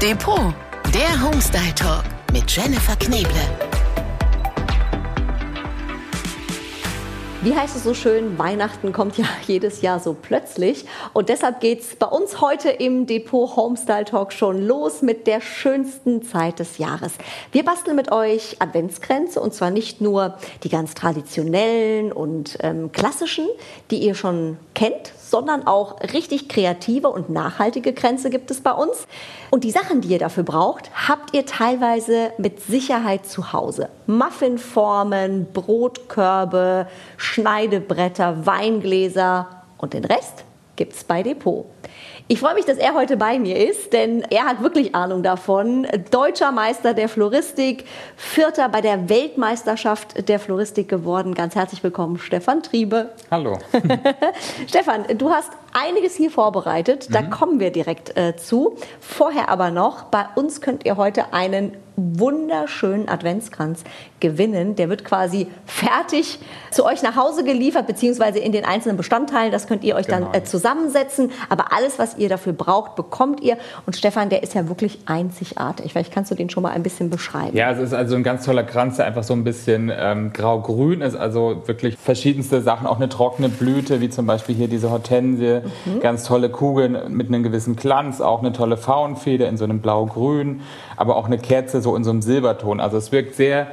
Depot, der Homestyle Talk mit Jennifer Kneble. Wie heißt es so schön, Weihnachten kommt ja jedes Jahr so plötzlich. Und deshalb geht es bei uns heute im Depot Homestyle Talk schon los mit der schönsten Zeit des Jahres. Wir basteln mit euch Adventskränze und zwar nicht nur die ganz traditionellen und ähm, klassischen, die ihr schon kennt, sondern auch richtig kreative und nachhaltige Kränze gibt es bei uns. Und die Sachen, die ihr dafür braucht, habt ihr teilweise mit Sicherheit zu Hause. Muffinformen, Brotkörbe, Schneidebretter, Weingläser und den Rest gibt's bei Depot. Ich freue mich, dass er heute bei mir ist, denn er hat wirklich Ahnung davon. Deutscher Meister der Floristik, Vierter bei der Weltmeisterschaft der Floristik geworden. Ganz herzlich willkommen, Stefan Triebe. Hallo. Stefan, du hast einiges hier vorbereitet. Da mhm. kommen wir direkt äh, zu. Vorher aber noch, bei uns könnt ihr heute einen wunderschönen Adventskranz gewinnen. Der wird quasi fertig zu euch nach Hause geliefert, beziehungsweise in den einzelnen Bestandteilen. Das könnt ihr euch genau. dann äh, zusammensetzen. Aber alles, was ihr dafür braucht, bekommt ihr. Und Stefan, der ist ja wirklich einzigartig. Vielleicht kannst du den schon mal ein bisschen beschreiben. Ja, es ist also ein ganz toller Kranz, der einfach so ein bisschen ähm, grau-grün ist. Also wirklich verschiedenste Sachen. Auch eine trockene Blüte, wie zum Beispiel hier diese Hortensie. Mhm. Ganz tolle Kugeln mit einem gewissen Glanz. Auch eine tolle Faunfeder in so einem blau-grün. Aber auch eine Kerze so in so einem Silberton. Also es wirkt sehr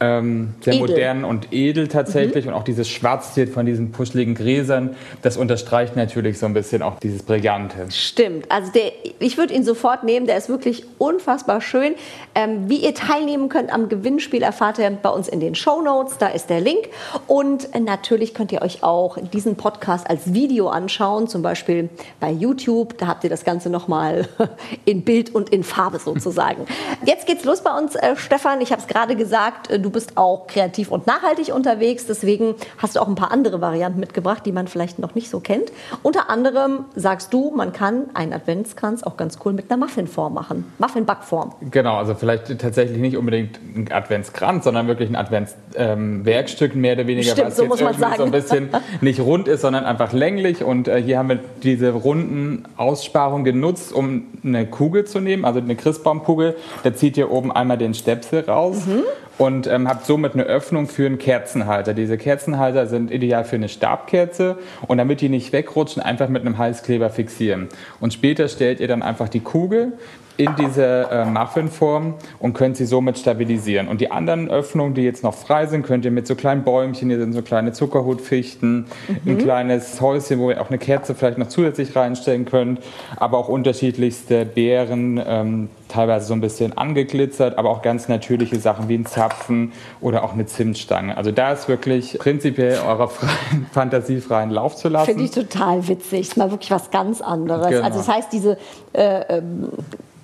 ähm, sehr edel. modern und edel tatsächlich. Mhm. Und auch dieses Schwarztier von diesen puscheligen Gräsern, das unterstreicht natürlich so ein bisschen auch dieses Brillante. Stimmt. Also der, ich würde ihn sofort nehmen. Der ist wirklich unfassbar schön. Ähm, wie ihr teilnehmen könnt am Gewinnspiel, erfahrt ihr bei uns in den Show Notes. Da ist der Link. Und natürlich könnt ihr euch auch diesen Podcast als Video anschauen, zum Beispiel bei YouTube. Da habt ihr das Ganze nochmal in Bild und in Farbe sozusagen. Jetzt geht's los bei uns, äh, Stefan. Ich habe es gerade gesagt. Du du bist auch kreativ und nachhaltig unterwegs. Deswegen hast du auch ein paar andere Varianten mitgebracht, die man vielleicht noch nicht so kennt. Unter anderem sagst du, man kann einen Adventskranz auch ganz cool mit einer Muffinform machen. Muffinbackform. Genau, also vielleicht tatsächlich nicht unbedingt ein Adventskranz, sondern wirklich ein Adventswerkstück ähm, mehr oder weniger, Stimmt, was so jetzt irgendwie so ein bisschen nicht rund ist, sondern einfach länglich. Und äh, hier haben wir diese runden Aussparungen genutzt, um eine Kugel zu nehmen, also eine Christbaumkugel. Da zieht ihr oben einmal den Stepsel raus. Mhm und ähm, habt somit eine Öffnung für einen Kerzenhalter. Diese Kerzenhalter sind ideal für eine Stabkerze und damit die nicht wegrutschen, einfach mit einem Heißkleber fixieren. Und später stellt ihr dann einfach die Kugel in diese äh, Muffinform und könnt sie somit stabilisieren. Und die anderen Öffnungen, die jetzt noch frei sind, könnt ihr mit so kleinen Bäumchen, hier sind so kleine Zuckerhutfichten, mhm. ein kleines Häuschen, wo ihr auch eine Kerze vielleicht noch zusätzlich reinstellen könnt, aber auch unterschiedlichste Beeren, ähm, teilweise so ein bisschen angeglitzert, aber auch ganz natürliche Sachen wie ein Zapfen oder auch eine Zimtstange. Also da ist wirklich prinzipiell eurer freien, fantasiefreien Lauf zu lassen. Finde ich total witzig. Ist mal wirklich was ganz anderes. Genau. Also das heißt, diese äh, ähm,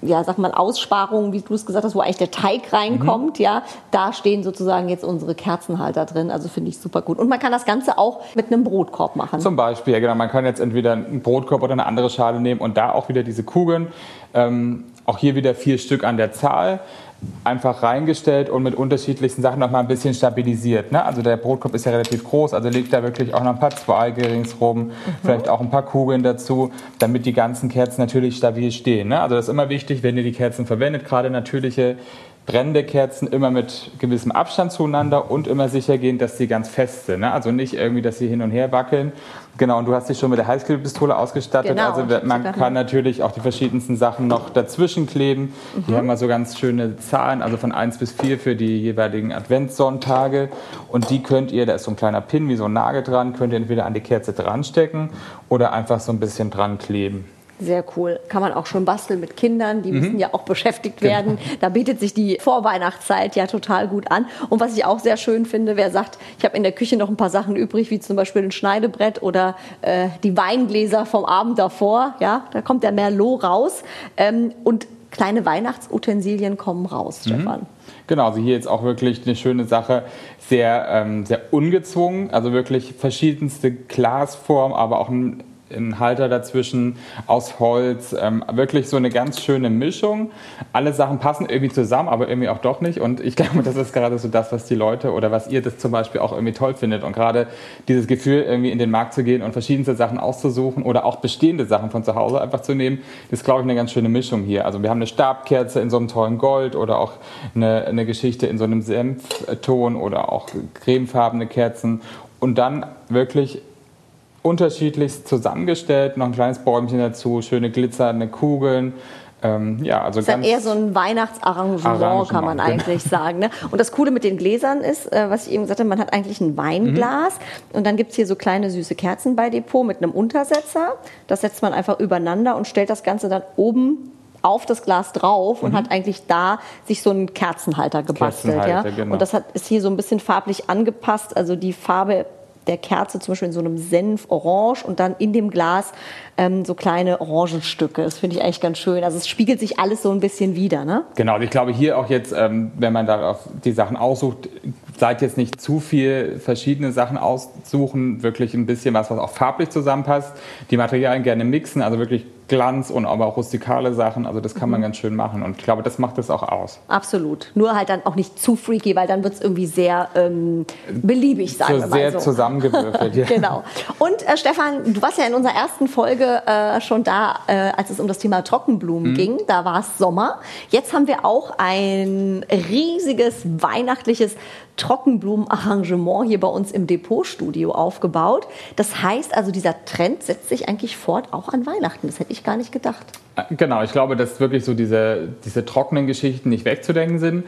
ja, sag mal, Aussparungen, wie du es gesagt hast, wo eigentlich der Teig reinkommt, mhm. ja, da stehen sozusagen jetzt unsere Kerzenhalter drin. Also finde ich super gut. Und man kann das Ganze auch mit einem Brotkorb machen. Zum Beispiel, ja, genau. Man kann jetzt entweder einen Brotkorb oder eine andere Schale nehmen und da auch wieder diese Kugeln. Ähm, auch hier wieder vier Stück an der Zahl einfach reingestellt und mit unterschiedlichsten Sachen noch mal ein bisschen stabilisiert. Ne? Also der Brotkorb ist ja relativ groß, also legt da wirklich auch noch ein paar Zweige ringsrum, mhm. vielleicht auch ein paar Kugeln dazu, damit die ganzen Kerzen natürlich stabil stehen. Ne? Also das ist immer wichtig, wenn ihr die Kerzen verwendet, gerade natürliche brennende Kerzen immer mit gewissem Abstand zueinander und immer sicher gehen, dass sie ganz fest sind. Ne? Also nicht irgendwie, dass sie hin und her wackeln. Genau, und du hast dich schon mit der Heißklebepistole ausgestattet. Genau, also man kann natürlich auch die verschiedensten Sachen noch dazwischen kleben. Mhm. Hier haben wir so ganz schöne Zahlen, also von 1 bis 4 für die jeweiligen Adventssonntage. Und die könnt ihr, da ist so ein kleiner Pin wie so ein Nagel dran, könnt ihr entweder an die Kerze dran stecken oder einfach so ein bisschen dran kleben. Sehr cool. Kann man auch schon basteln mit Kindern, die mhm. müssen ja auch beschäftigt genau. werden. Da bietet sich die Vorweihnachtszeit ja total gut an. Und was ich auch sehr schön finde, wer sagt, ich habe in der Küche noch ein paar Sachen übrig, wie zum Beispiel ein Schneidebrett oder äh, die Weingläser vom Abend davor, ja, da kommt der Merlot raus. Ähm, und kleine Weihnachtsutensilien kommen raus, mhm. Stefan. Genau, also hier jetzt auch wirklich eine schöne Sache, sehr, ähm, sehr ungezwungen, also wirklich verschiedenste Glasformen, aber auch ein ein Halter dazwischen aus Holz. Ähm, wirklich so eine ganz schöne Mischung. Alle Sachen passen irgendwie zusammen, aber irgendwie auch doch nicht. Und ich glaube, das ist gerade so das, was die Leute oder was ihr das zum Beispiel auch irgendwie toll findet. Und gerade dieses Gefühl, irgendwie in den Markt zu gehen und verschiedenste Sachen auszusuchen oder auch bestehende Sachen von zu Hause einfach zu nehmen, ist, glaube ich, eine ganz schöne Mischung hier. Also wir haben eine Stabkerze in so einem tollen Gold oder auch eine, eine Geschichte in so einem Senfton oder auch cremefarbene Kerzen. Und dann wirklich unterschiedlichst zusammengestellt, noch ein kleines Bäumchen dazu, schöne glitzernde Kugeln. Ähm, ja, also das ist ganz eher so ein Weihnachtsarrangement, Arrangement, kann man genau. eigentlich sagen. Ne? Und das Coole mit den Gläsern ist, äh, was ich eben gesagt habe, man hat eigentlich ein Weinglas mhm. und dann gibt es hier so kleine süße Kerzen bei Depot mit einem Untersetzer. Das setzt man einfach übereinander und stellt das Ganze dann oben auf das Glas drauf und mhm. hat eigentlich da sich so einen Kerzenhalter gebastelt. Kerzenhalter, ja? Genau. Und das hat, ist hier so ein bisschen farblich angepasst. Also die Farbe der Kerze zum Beispiel in so einem Senf-Orange und dann in dem Glas ähm, so kleine Orangenstücke. Das finde ich eigentlich ganz schön. Also es spiegelt sich alles so ein bisschen wieder. Ne? Genau, ich glaube hier auch jetzt, ähm, wenn man darauf die Sachen aussucht, seid jetzt nicht zu viel verschiedene Sachen aussuchen, wirklich ein bisschen was, was auch farblich zusammenpasst. Die Materialien gerne mixen, also wirklich Glanz und aber auch rustikale Sachen. Also das kann man mhm. ganz schön machen und ich glaube, das macht es auch aus. Absolut. Nur halt dann auch nicht zu freaky, weil dann wird es irgendwie sehr ähm, beliebig, sagen so wir mal sehr so. zusammengewürfelt. ja. Genau. Und äh, Stefan, du warst ja in unserer ersten Folge äh, schon da, äh, als es um das Thema Trockenblumen mhm. ging. Da war es Sommer. Jetzt haben wir auch ein riesiges weihnachtliches Trockenblumenarrangement hier bei uns im Depotstudio aufgebaut. Das heißt also, dieser Trend setzt sich eigentlich fort auch an Weihnachten. Das hätte ich gar nicht gedacht. Äh, genau, ich glaube, dass wirklich so diese, diese trockenen Geschichten nicht wegzudenken sind.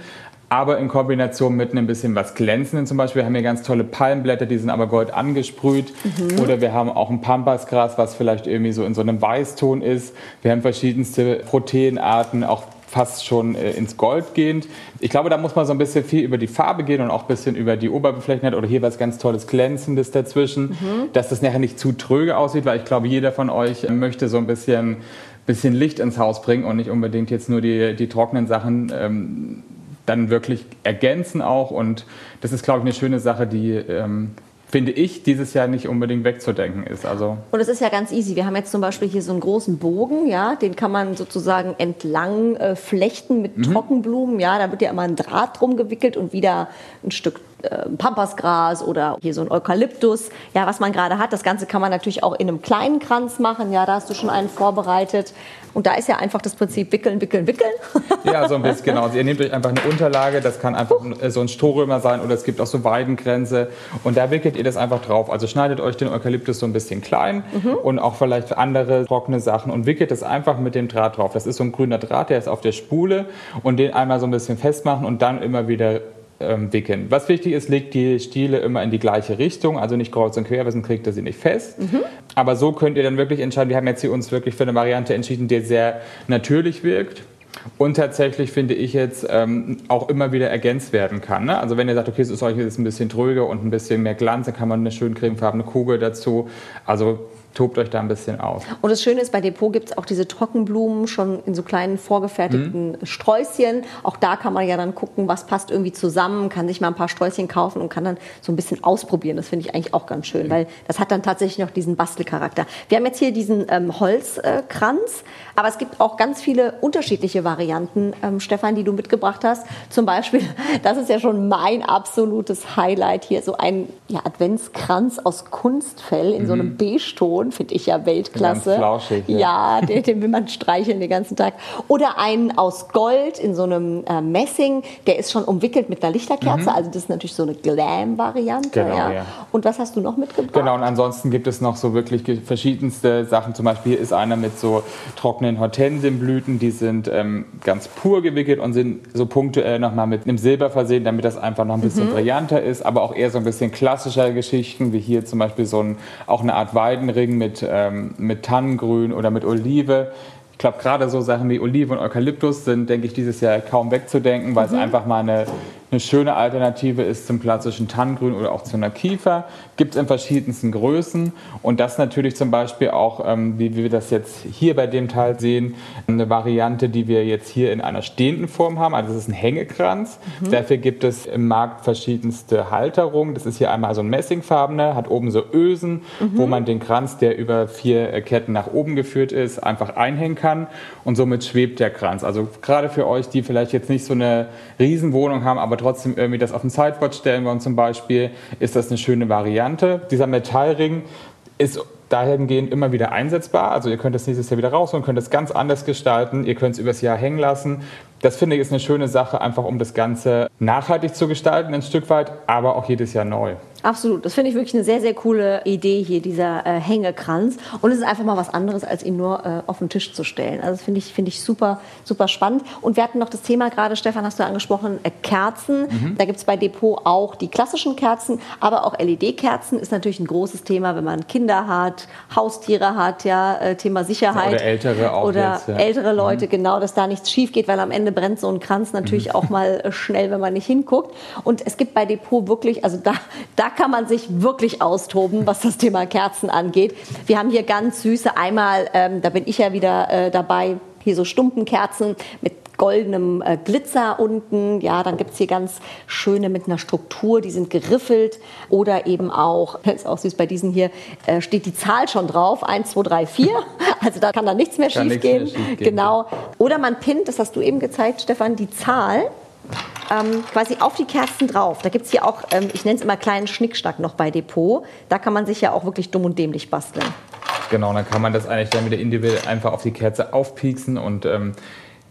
Aber in Kombination mit ein bisschen was Glänzenden zum Beispiel. Wir haben hier ganz tolle Palmblätter, die sind aber gold angesprüht. Mhm. Oder wir haben auch ein Pampasgras, was vielleicht irgendwie so in so einem Weißton ist. Wir haben verschiedenste Proteinarten, auch fast schon äh, ins Gold gehend. Ich glaube, da muss man so ein bisschen viel über die Farbe gehen und auch ein bisschen über die Oberbeflächenheit oder hier was ganz tolles Glänzendes dazwischen, mhm. dass das nachher nicht zu tröge aussieht, weil ich glaube, jeder von euch möchte so ein bisschen, bisschen Licht ins Haus bringen und nicht unbedingt jetzt nur die, die trockenen Sachen ähm, dann wirklich ergänzen auch. Und das ist, glaube ich, eine schöne Sache, die ähm, finde ich, dieses Jahr nicht unbedingt wegzudenken ist. Also und es ist ja ganz easy. Wir haben jetzt zum Beispiel hier so einen großen Bogen, ja, den kann man sozusagen entlang äh, flechten mit mhm. Trockenblumen. Ja, da wird ja immer ein Draht drum gewickelt und wieder ein Stück äh, Pampasgras oder hier so ein Eukalyptus, ja, was man gerade hat. Das Ganze kann man natürlich auch in einem kleinen Kranz machen. Ja, da hast du schon einen vorbereitet. Und da ist ja einfach das Prinzip wickeln, wickeln, wickeln. Ja, so ein bisschen, genau. Also ihr nehmt euch einfach eine Unterlage, das kann einfach so ein Strohrömer sein oder es gibt auch so Weidengrenze und da wickelt ihr das einfach drauf. Also schneidet euch den Eukalyptus so ein bisschen klein mhm. und auch vielleicht andere trockene Sachen und wickelt es einfach mit dem Draht drauf. Das ist so ein grüner Draht, der ist auf der Spule und den einmal so ein bisschen festmachen und dann immer wieder ähm, wickeln. Was wichtig ist, legt die Stiele immer in die gleiche Richtung, also nicht kreuz und quer, weil sonst kriegt ihr sie nicht fest. Mhm. Aber so könnt ihr dann wirklich entscheiden. Wir haben jetzt hier uns wirklich für eine Variante entschieden, die sehr natürlich wirkt. Und tatsächlich finde ich jetzt ähm, auch immer wieder ergänzt werden kann. Ne? Also wenn ihr sagt, okay, es ist euch jetzt ein bisschen tröge und ein bisschen mehr Glanz, dann kann man eine schön cremefarbene Kugel dazu. Also tobt euch da ein bisschen aus. Und das Schöne ist, bei Depot gibt es auch diese Trockenblumen schon in so kleinen vorgefertigten mhm. Sträußchen. Auch da kann man ja dann gucken, was passt irgendwie zusammen, kann sich mal ein paar Sträußchen kaufen und kann dann so ein bisschen ausprobieren. Das finde ich eigentlich auch ganz schön, mhm. weil das hat dann tatsächlich noch diesen Bastelcharakter. Wir haben jetzt hier diesen ähm, Holzkranz, aber es gibt auch ganz viele unterschiedliche Varianten, ähm, Stefan, die du mitgebracht hast. Zum Beispiel, das ist ja schon mein absolutes Highlight hier, so ein ja, Adventskranz aus Kunstfell in mhm. so einem mhm. Beige-Ton Ton, finde ich ja Weltklasse. Ganz ja, ja den, den, will man streicheln den ganzen Tag. Oder einen aus Gold in so einem äh, Messing, der ist schon umwickelt mit einer Lichterkerze. Mhm. Also das ist natürlich so eine Glam-Variante. Genau, ja. ja. Und was hast du noch mitgebracht? Genau, und ansonsten gibt es noch so wirklich verschiedenste Sachen. Zum Beispiel hier ist einer mit so trockenen Hortensienblüten, die sind ähm, ganz pur gewickelt und sind so punktuell nochmal mit einem Silber versehen, damit das einfach noch ein bisschen mhm. brillanter ist, aber auch eher so ein bisschen klassischer Geschichten, wie hier zum Beispiel so ein, auch eine Art Weidenring mit, ähm, mit Tannengrün oder mit Olive. Ich glaube, gerade so Sachen wie Olive und Eukalyptus sind, denke ich, dieses Jahr kaum wegzudenken, weil mhm. es einfach mal eine eine schöne Alternative ist zum klassischen Tannengrün oder auch zu einer Kiefer. Gibt es in verschiedensten Größen. Und das natürlich zum Beispiel auch, ähm, wie wir das jetzt hier bei dem Teil sehen, eine Variante, die wir jetzt hier in einer stehenden Form haben. Also das ist ein Hängekranz. Mhm. Dafür gibt es im Markt verschiedenste Halterungen. Das ist hier einmal so ein Messingfarbener, hat oben so Ösen, mhm. wo man den Kranz, der über vier Ketten nach oben geführt ist, einfach einhängen kann. Und somit schwebt der Kranz. Also gerade für euch, die vielleicht jetzt nicht so eine Riesenwohnung haben, aber trotzdem irgendwie das auf dem Sideboard stellen wollen zum Beispiel, ist das eine schöne Variante. Dieser Metallring ist dahingehend immer wieder einsetzbar. Also ihr könnt das nächstes Jahr wieder rausholen, könnt es ganz anders gestalten, ihr könnt es übers Jahr hängen lassen. Das finde ich ist eine schöne Sache, einfach um das Ganze nachhaltig zu gestalten, ein Stück weit, aber auch jedes Jahr neu. Absolut. Das finde ich wirklich eine sehr, sehr coole Idee hier, dieser äh, Hängekranz. Und es ist einfach mal was anderes, als ihn nur äh, auf den Tisch zu stellen. Also das finde ich, finde ich super, super spannend. Und wir hatten noch das Thema gerade, Stefan, hast du angesprochen, äh, Kerzen. Mhm. Da gibt es bei Depot auch die klassischen Kerzen, aber auch LED-Kerzen ist natürlich ein großes Thema, wenn man Kinder hat, Haustiere hat, ja, äh, Thema Sicherheit. Oder ältere auch. Oder jetzt, ja. ältere Leute, mhm. genau, dass da nichts schief geht, weil am Ende brennt so ein Kranz natürlich mhm. auch mal äh, schnell, wenn man nicht hinguckt. Und es gibt bei Depot wirklich, also da, da kann man sich wirklich austoben, was das Thema Kerzen angeht. Wir haben hier ganz süße, einmal, ähm, da bin ich ja wieder äh, dabei, hier so Stumpenkerzen mit goldenem äh, Glitzer unten. Ja, dann gibt es hier ganz schöne mit einer Struktur, die sind geriffelt. Oder eben auch, das ist auch süß, bei diesen hier äh, steht die Zahl schon drauf, 1, 2, 3, 4. Also da kann da nichts mehr schief gehen. Schief gehen. Genau. Oder man pinnt, das hast du eben gezeigt, Stefan, die Zahl ähm, quasi auf die Kerzen drauf. Da gibt es hier auch, ähm, ich nenne es immer kleinen Schnickschnack noch bei Depot. Da kann man sich ja auch wirklich dumm und dämlich basteln. Genau, dann kann man das eigentlich dann wieder individuell einfach auf die Kerze aufpieksen und ähm,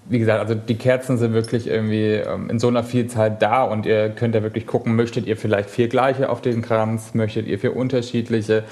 wie gesagt, also die Kerzen sind wirklich irgendwie ähm, in so einer Vielzahl da und ihr könnt ja wirklich gucken, möchtet ihr vielleicht vier gleiche auf den Kranz, möchtet ihr vier unterschiedliche.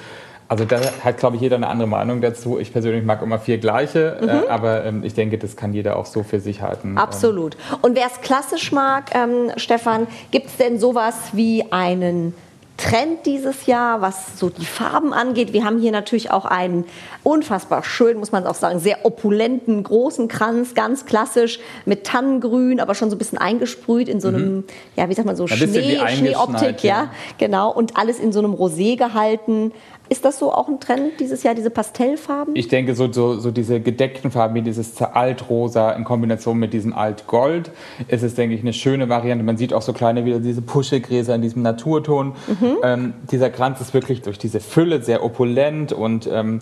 Also da hat, glaube ich, jeder eine andere Meinung dazu. Ich persönlich mag immer vier gleiche, äh, mhm. äh, aber ähm, ich denke, das kann jeder auch so für sich halten. Absolut. Und wer es klassisch mag, ähm, Stefan, gibt es denn sowas wie einen Trend dieses Jahr, was so die Farben angeht. Wir haben hier natürlich auch einen unfassbar schön, muss man auch sagen, sehr opulenten, großen Kranz, ganz klassisch mit Tannengrün, aber schon so ein bisschen eingesprüht in so einem, mhm. ja, wie sagt man so, Schnee, Schneeoptik, ja. ja, genau. Und alles in so einem Rosé gehalten. Ist das so auch ein Trend dieses Jahr, diese Pastellfarben? Ich denke, so, so, so diese gedeckten Farben wie dieses Altrosa in Kombination mit diesem Altgold ist es, denke ich, eine schöne Variante. Man sieht auch so kleine wieder diese Puschelgräser in diesem Naturton. Mhm. Ähm, dieser Kranz ist wirklich durch diese Fülle sehr opulent und ähm,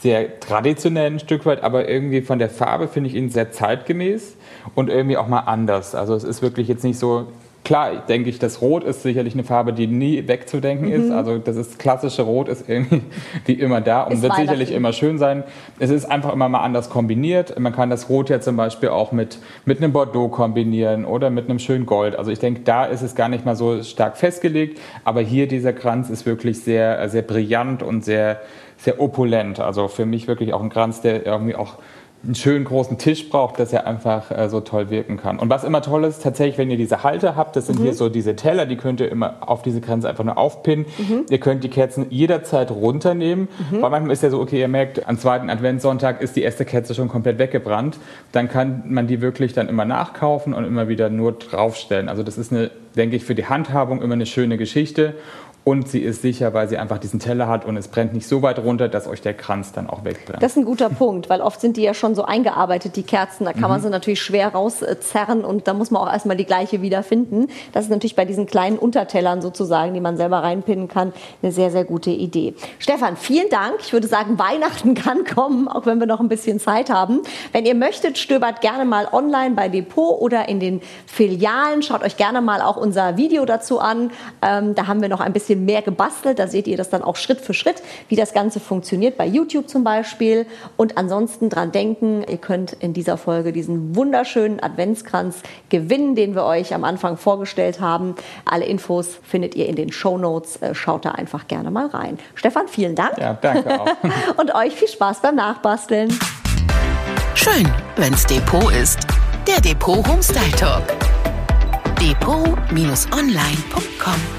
sehr traditionell ein Stück weit, aber irgendwie von der Farbe finde ich ihn sehr zeitgemäß und irgendwie auch mal anders. Also es ist wirklich jetzt nicht so Klar, denke ich, das Rot ist sicherlich eine Farbe, die nie wegzudenken mhm. ist. Also das ist klassische Rot ist irgendwie wie immer da und ist wird sicherlich immer schön sein. Es ist einfach immer mal anders kombiniert. Man kann das Rot ja zum Beispiel auch mit, mit einem Bordeaux kombinieren oder mit einem schönen Gold. Also ich denke, da ist es gar nicht mal so stark festgelegt. Aber hier dieser Kranz ist wirklich sehr, sehr brillant und sehr, sehr opulent. Also für mich wirklich auch ein Kranz, der irgendwie auch einen schönen großen Tisch braucht, dass er einfach äh, so toll wirken kann. Und was immer toll ist, tatsächlich, wenn ihr diese Halter habt, das sind mhm. hier so diese Teller, die könnt ihr immer auf diese Grenze einfach nur aufpinnen. Mhm. Ihr könnt die Kerzen jederzeit runternehmen, mhm. weil manchmal ist ja so, okay, ihr merkt, am zweiten Adventssonntag ist die erste Kerze schon komplett weggebrannt. Dann kann man die wirklich dann immer nachkaufen und immer wieder nur draufstellen. Also das ist eine, denke ich, für die Handhabung immer eine schöne Geschichte und sie ist sicher, weil sie einfach diesen Teller hat und es brennt nicht so weit runter, dass euch der Kranz dann auch wegbrennt. Das ist ein guter Punkt, weil oft sind die ja schon so eingearbeitet, die Kerzen. Da kann mhm. man sie natürlich schwer rauszerren und da muss man auch erstmal die gleiche wiederfinden. Das ist natürlich bei diesen kleinen Untertellern sozusagen, die man selber reinpinnen kann, eine sehr, sehr gute Idee. Stefan, vielen Dank. Ich würde sagen, Weihnachten kann kommen, auch wenn wir noch ein bisschen Zeit haben. Wenn ihr möchtet, stöbert gerne mal online bei Depot oder in den Filialen. Schaut euch gerne mal auch unser Video dazu an. Ähm, da haben wir noch ein bisschen bisschen mehr gebastelt. Da seht ihr das dann auch Schritt für Schritt, wie das Ganze funktioniert, bei YouTube zum Beispiel. Und ansonsten dran denken, ihr könnt in dieser Folge diesen wunderschönen Adventskranz gewinnen, den wir euch am Anfang vorgestellt haben. Alle Infos findet ihr in den Show Notes. Äh, schaut da einfach gerne mal rein. Stefan, vielen Dank. Ja, danke auch. Und euch viel Spaß beim Nachbasteln. Schön, wenn's Depot ist. Der Depot Homestyle Talk. Depot-online.com